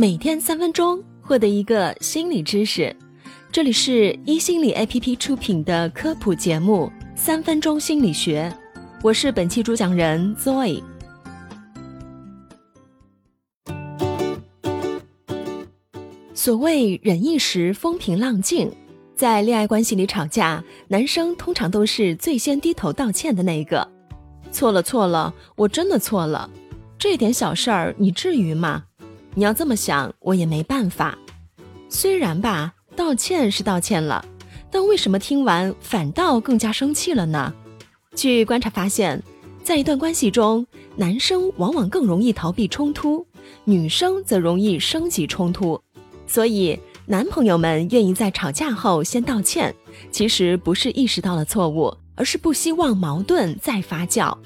每天三分钟，获得一个心理知识。这里是一心理 APP 出品的科普节目《三分钟心理学》，我是本期主讲人 Zoe。所谓忍一时风平浪静，在恋爱关系里吵架，男生通常都是最先低头道歉的那一个。错了错了，我真的错了。这点小事儿，你至于吗？你要这么想，我也没办法。虽然吧，道歉是道歉了，但为什么听完反倒更加生气了呢？据观察发现，在一段关系中，男生往往更容易逃避冲突，女生则容易升级冲突。所以，男朋友们愿意在吵架后先道歉，其实不是意识到了错误，而是不希望矛盾再发酵。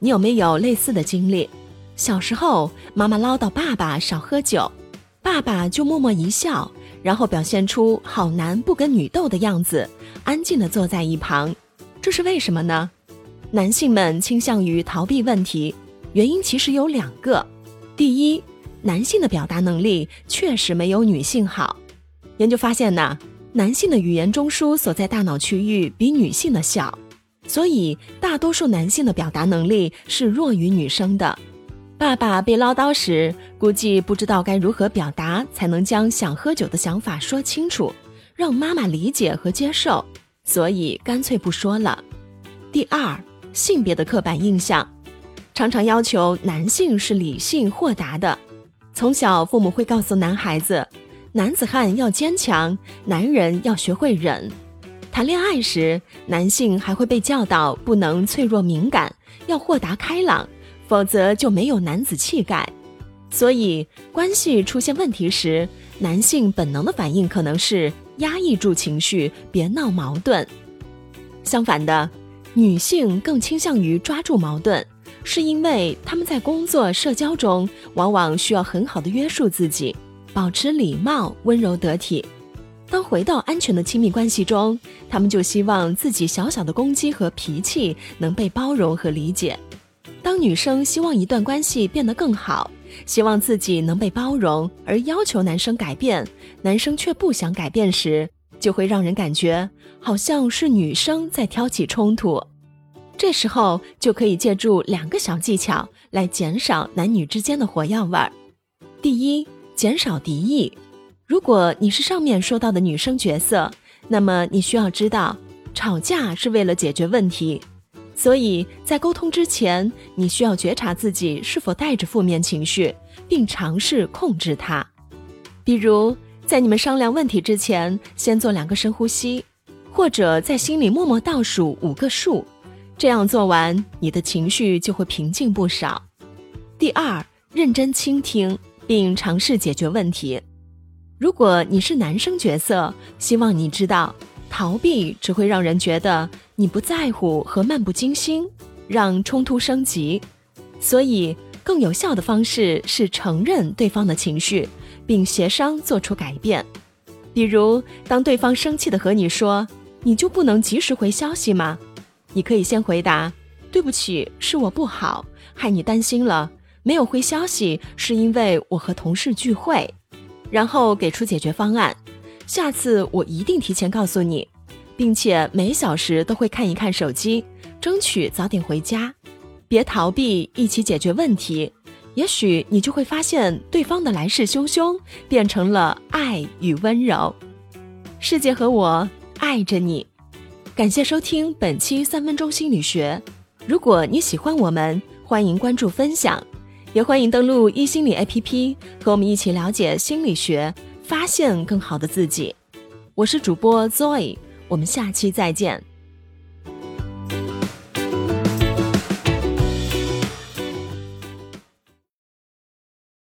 你有没有类似的经历？小时候，妈妈唠叨爸爸少喝酒，爸爸就默默一笑，然后表现出好男不跟女斗的样子，安静地坐在一旁。这是为什么呢？男性们倾向于逃避问题，原因其实有两个。第一，男性的表达能力确实没有女性好。研究发现呢，男性的语言中枢所在大脑区域比女性的小，所以大多数男性的表达能力是弱于女生的。爸爸被唠叨时，估计不知道该如何表达才能将想喝酒的想法说清楚，让妈妈理解和接受，所以干脆不说了。第二，性别的刻板印象，常常要求男性是理性豁达的。从小，父母会告诉男孩子，男子汉要坚强，男人要学会忍。谈恋爱时，男性还会被教导不能脆弱敏感，要豁达开朗。否则就没有男子气概，所以关系出现问题时，男性本能的反应可能是压抑住情绪，别闹矛盾。相反的，女性更倾向于抓住矛盾，是因为他们在工作、社交中往往需要很好的约束自己，保持礼貌、温柔得体。当回到安全的亲密关系中，他们就希望自己小小的攻击和脾气能被包容和理解。当女生希望一段关系变得更好，希望自己能被包容，而要求男生改变，男生却不想改变时，就会让人感觉好像是女生在挑起冲突。这时候就可以借助两个小技巧来减少男女之间的火药味儿。第一，减少敌意。如果你是上面说到的女生角色，那么你需要知道，吵架是为了解决问题。所以在沟通之前，你需要觉察自己是否带着负面情绪，并尝试控制它。比如，在你们商量问题之前，先做两个深呼吸，或者在心里默默倒数五个数。这样做完，你的情绪就会平静不少。第二，认真倾听并尝试解决问题。如果你是男生角色，希望你知道。逃避只会让人觉得你不在乎和漫不经心，让冲突升级。所以，更有效的方式是承认对方的情绪，并协商做出改变。比如，当对方生气的和你说：“你就不能及时回消息吗？”你可以先回答：“对不起，是我不好，害你担心了。没有回消息是因为我和同事聚会。”然后给出解决方案。下次我一定提前告诉你，并且每小时都会看一看手机，争取早点回家。别逃避，一起解决问题。也许你就会发现，对方的来势汹汹变成了爱与温柔。世界和我爱着你。感谢收听本期三分钟心理学。如果你喜欢我们，欢迎关注分享，也欢迎登录一心理 APP 和我们一起了解心理学。发现更好的自己，我是主播 Zoe，我们下期再见。